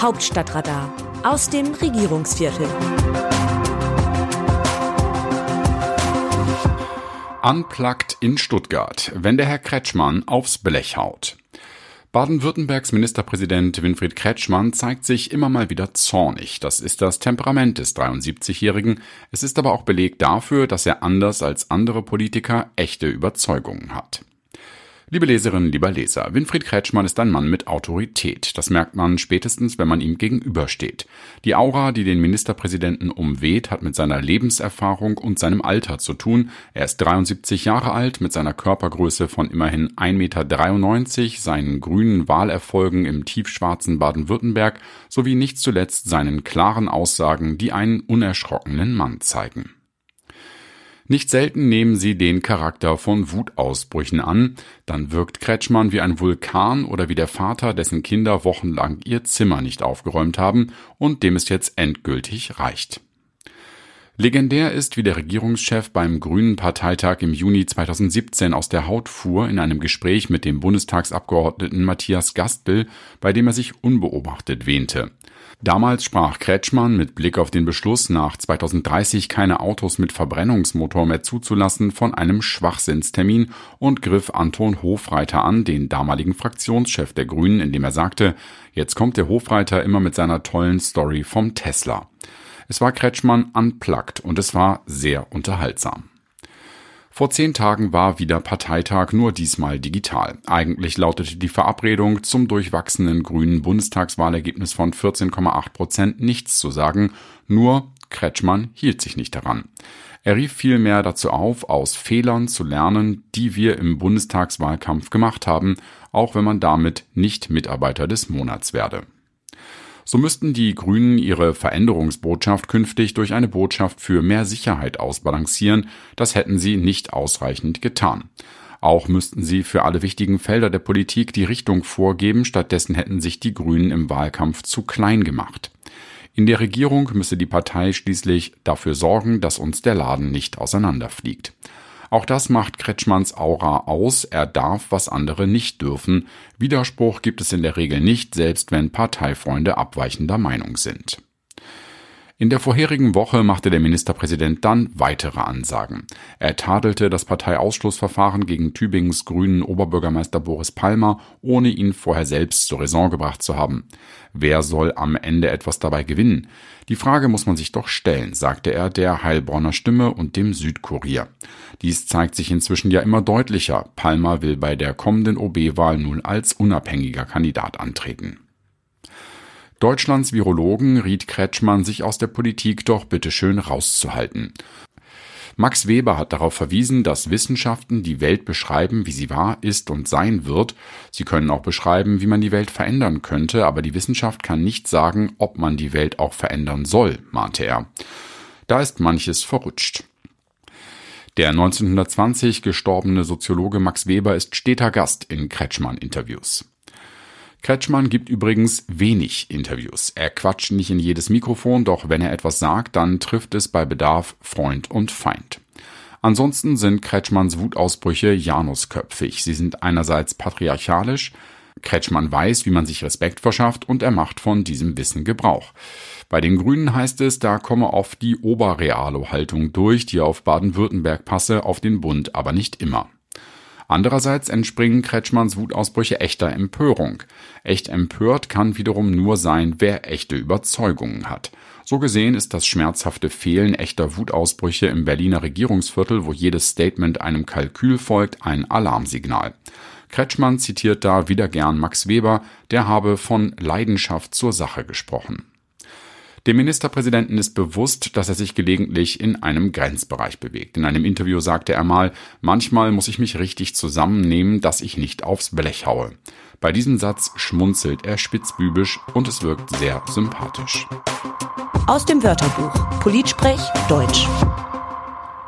Hauptstadtradar aus dem Regierungsviertel. Unplugged in Stuttgart, wenn der Herr Kretschmann aufs Blech haut. Baden-Württembergs Ministerpräsident Winfried Kretschmann zeigt sich immer mal wieder zornig. Das ist das Temperament des 73-Jährigen. Es ist aber auch Beleg dafür, dass er anders als andere Politiker echte Überzeugungen hat. Liebe Leserinnen, lieber Leser, Winfried Kretschmann ist ein Mann mit Autorität. Das merkt man spätestens, wenn man ihm gegenübersteht. Die Aura, die den Ministerpräsidenten umweht, hat mit seiner Lebenserfahrung und seinem Alter zu tun. Er ist 73 Jahre alt, mit seiner Körpergröße von immerhin 1,93 Meter, seinen grünen Wahlerfolgen im tiefschwarzen Baden-Württemberg sowie nicht zuletzt seinen klaren Aussagen, die einen unerschrockenen Mann zeigen. Nicht selten nehmen sie den Charakter von Wutausbrüchen an, dann wirkt Kretschmann wie ein Vulkan oder wie der Vater, dessen Kinder wochenlang ihr Zimmer nicht aufgeräumt haben und dem es jetzt endgültig reicht. Legendär ist, wie der Regierungschef beim Grünen Parteitag im Juni 2017 aus der Haut fuhr in einem Gespräch mit dem Bundestagsabgeordneten Matthias Gastl, bei dem er sich unbeobachtet wähnte. Damals sprach Kretschmann mit Blick auf den Beschluss, nach 2030 keine Autos mit Verbrennungsmotor mehr zuzulassen, von einem Schwachsinnstermin und griff Anton Hofreiter an, den damaligen Fraktionschef der Grünen, indem er sagte, jetzt kommt der Hofreiter immer mit seiner tollen Story vom Tesla. Es war Kretschmann unplugged und es war sehr unterhaltsam. Vor zehn Tagen war wieder Parteitag, nur diesmal digital. Eigentlich lautete die Verabredung, zum durchwachsenen grünen Bundestagswahlergebnis von 14,8 Prozent nichts zu sagen, nur Kretschmann hielt sich nicht daran. Er rief vielmehr dazu auf, aus Fehlern zu lernen, die wir im Bundestagswahlkampf gemacht haben, auch wenn man damit nicht Mitarbeiter des Monats werde. So müssten die Grünen ihre Veränderungsbotschaft künftig durch eine Botschaft für mehr Sicherheit ausbalancieren, das hätten sie nicht ausreichend getan. Auch müssten sie für alle wichtigen Felder der Politik die Richtung vorgeben, stattdessen hätten sich die Grünen im Wahlkampf zu klein gemacht. In der Regierung müsse die Partei schließlich dafür sorgen, dass uns der Laden nicht auseinanderfliegt. Auch das macht Kretschmanns Aura aus, er darf, was andere nicht dürfen. Widerspruch gibt es in der Regel nicht, selbst wenn Parteifreunde abweichender Meinung sind. In der vorherigen Woche machte der Ministerpräsident dann weitere Ansagen. Er tadelte das Parteiausschlussverfahren gegen Tübingens grünen Oberbürgermeister Boris Palmer, ohne ihn vorher selbst zur Raison gebracht zu haben. Wer soll am Ende etwas dabei gewinnen? Die Frage muss man sich doch stellen, sagte er der Heilbronner Stimme und dem Südkurier. Dies zeigt sich inzwischen ja immer deutlicher. Palmer will bei der kommenden OB-Wahl nun als unabhängiger Kandidat antreten. Deutschlands Virologen riet Kretschmann, sich aus der Politik doch bitteschön rauszuhalten. Max Weber hat darauf verwiesen, dass Wissenschaften die Welt beschreiben, wie sie war, ist und sein wird. Sie können auch beschreiben, wie man die Welt verändern könnte, aber die Wissenschaft kann nicht sagen, ob man die Welt auch verändern soll, mahnte er. Da ist manches verrutscht. Der 1920 gestorbene Soziologe Max Weber ist steter Gast in Kretschmann-Interviews. Kretschmann gibt übrigens wenig Interviews. Er quatscht nicht in jedes Mikrofon, doch wenn er etwas sagt, dann trifft es bei Bedarf Freund und Feind. Ansonsten sind Kretschmanns Wutausbrüche janusköpfig. Sie sind einerseits patriarchalisch, Kretschmann weiß, wie man sich Respekt verschafft und er macht von diesem Wissen Gebrauch. Bei den Grünen heißt es, da komme oft die Oberrealo-Haltung durch, die auf Baden-Württemberg passe, auf den Bund aber nicht immer. Andererseits entspringen Kretschmanns Wutausbrüche echter Empörung. Echt empört kann wiederum nur sein, wer echte Überzeugungen hat. So gesehen ist das schmerzhafte Fehlen echter Wutausbrüche im Berliner Regierungsviertel, wo jedes Statement einem Kalkül folgt, ein Alarmsignal. Kretschmann zitiert da wieder gern Max Weber, der habe von Leidenschaft zur Sache gesprochen. Dem Ministerpräsidenten ist bewusst, dass er sich gelegentlich in einem Grenzbereich bewegt. In einem Interview sagte er mal, manchmal muss ich mich richtig zusammennehmen, dass ich nicht aufs Blech haue. Bei diesem Satz schmunzelt er spitzbübisch und es wirkt sehr sympathisch. Aus dem Wörterbuch Politsprech Deutsch.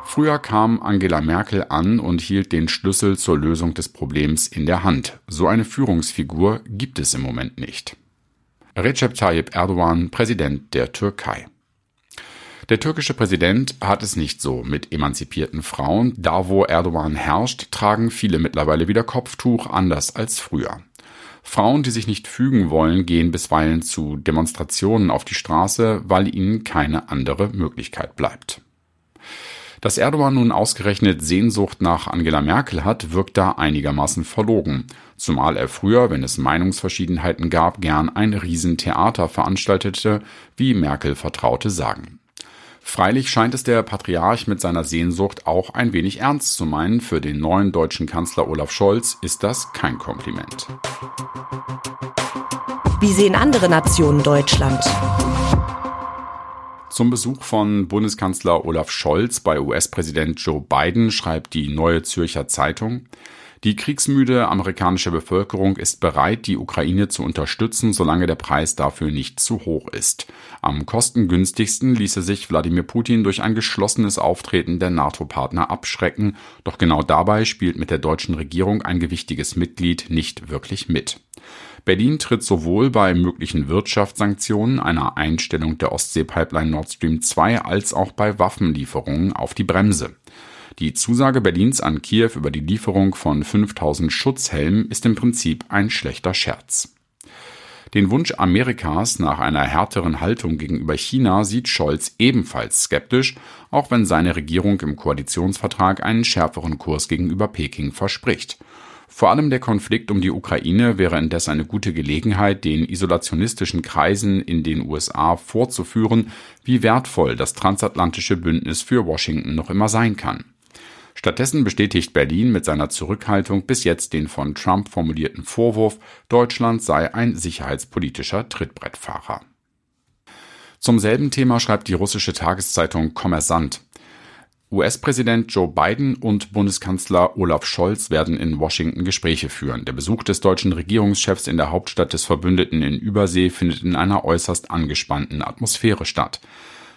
Früher kam Angela Merkel an und hielt den Schlüssel zur Lösung des Problems in der Hand. So eine Führungsfigur gibt es im Moment nicht. Recep Tayyip Erdogan, Präsident der Türkei. Der türkische Präsident hat es nicht so mit emanzipierten Frauen. Da, wo Erdogan herrscht, tragen viele mittlerweile wieder Kopftuch, anders als früher. Frauen, die sich nicht fügen wollen, gehen bisweilen zu Demonstrationen auf die Straße, weil ihnen keine andere Möglichkeit bleibt. Dass Erdogan nun ausgerechnet Sehnsucht nach Angela Merkel hat, wirkt da einigermaßen verlogen, zumal er früher, wenn es Meinungsverschiedenheiten gab, gern ein Riesentheater veranstaltete, wie Merkel Vertraute sagen. Freilich scheint es der Patriarch mit seiner Sehnsucht auch ein wenig ernst zu meinen. Für den neuen deutschen Kanzler Olaf Scholz ist das kein Kompliment. Wie sehen andere Nationen Deutschland? Zum Besuch von Bundeskanzler Olaf Scholz bei US-Präsident Joe Biden schreibt die Neue Zürcher Zeitung, die kriegsmüde amerikanische Bevölkerung ist bereit, die Ukraine zu unterstützen, solange der Preis dafür nicht zu hoch ist. Am kostengünstigsten ließe sich Wladimir Putin durch ein geschlossenes Auftreten der NATO-Partner abschrecken, doch genau dabei spielt mit der deutschen Regierung ein gewichtiges Mitglied nicht wirklich mit. Berlin tritt sowohl bei möglichen Wirtschaftssanktionen, einer Einstellung der Ostsee-Pipeline Nord Stream 2 als auch bei Waffenlieferungen auf die Bremse. Die Zusage Berlins an Kiew über die Lieferung von 5000 Schutzhelmen ist im Prinzip ein schlechter Scherz. Den Wunsch Amerikas nach einer härteren Haltung gegenüber China sieht Scholz ebenfalls skeptisch, auch wenn seine Regierung im Koalitionsvertrag einen schärferen Kurs gegenüber Peking verspricht. Vor allem der Konflikt um die Ukraine wäre indes eine gute Gelegenheit, den isolationistischen Kreisen in den USA vorzuführen, wie wertvoll das transatlantische Bündnis für Washington noch immer sein kann. Stattdessen bestätigt Berlin mit seiner Zurückhaltung bis jetzt den von Trump formulierten Vorwurf, Deutschland sei ein sicherheitspolitischer Trittbrettfahrer. Zum selben Thema schreibt die russische Tageszeitung Kommersant. US-Präsident Joe Biden und Bundeskanzler Olaf Scholz werden in Washington Gespräche führen. Der Besuch des deutschen Regierungschefs in der Hauptstadt des Verbündeten in Übersee findet in einer äußerst angespannten Atmosphäre statt.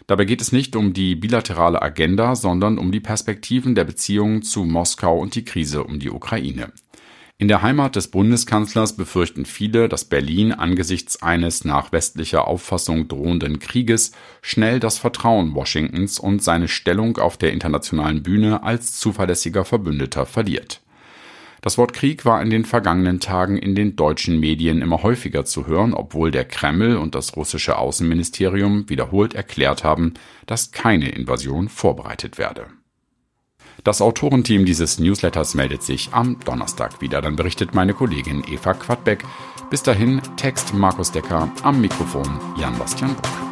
Dabei geht es nicht um die bilaterale Agenda, sondern um die Perspektiven der Beziehungen zu Moskau und die Krise um die Ukraine. In der Heimat des Bundeskanzlers befürchten viele, dass Berlin angesichts eines nach westlicher Auffassung drohenden Krieges schnell das Vertrauen Washingtons und seine Stellung auf der internationalen Bühne als zuverlässiger Verbündeter verliert. Das Wort Krieg war in den vergangenen Tagen in den deutschen Medien immer häufiger zu hören, obwohl der Kreml und das russische Außenministerium wiederholt erklärt haben, dass keine Invasion vorbereitet werde. Das Autorenteam dieses Newsletters meldet sich am Donnerstag wieder. Dann berichtet meine Kollegin Eva Quadbeck. Bis dahin Text Markus Decker, am Mikrofon Jan Bastian Buck.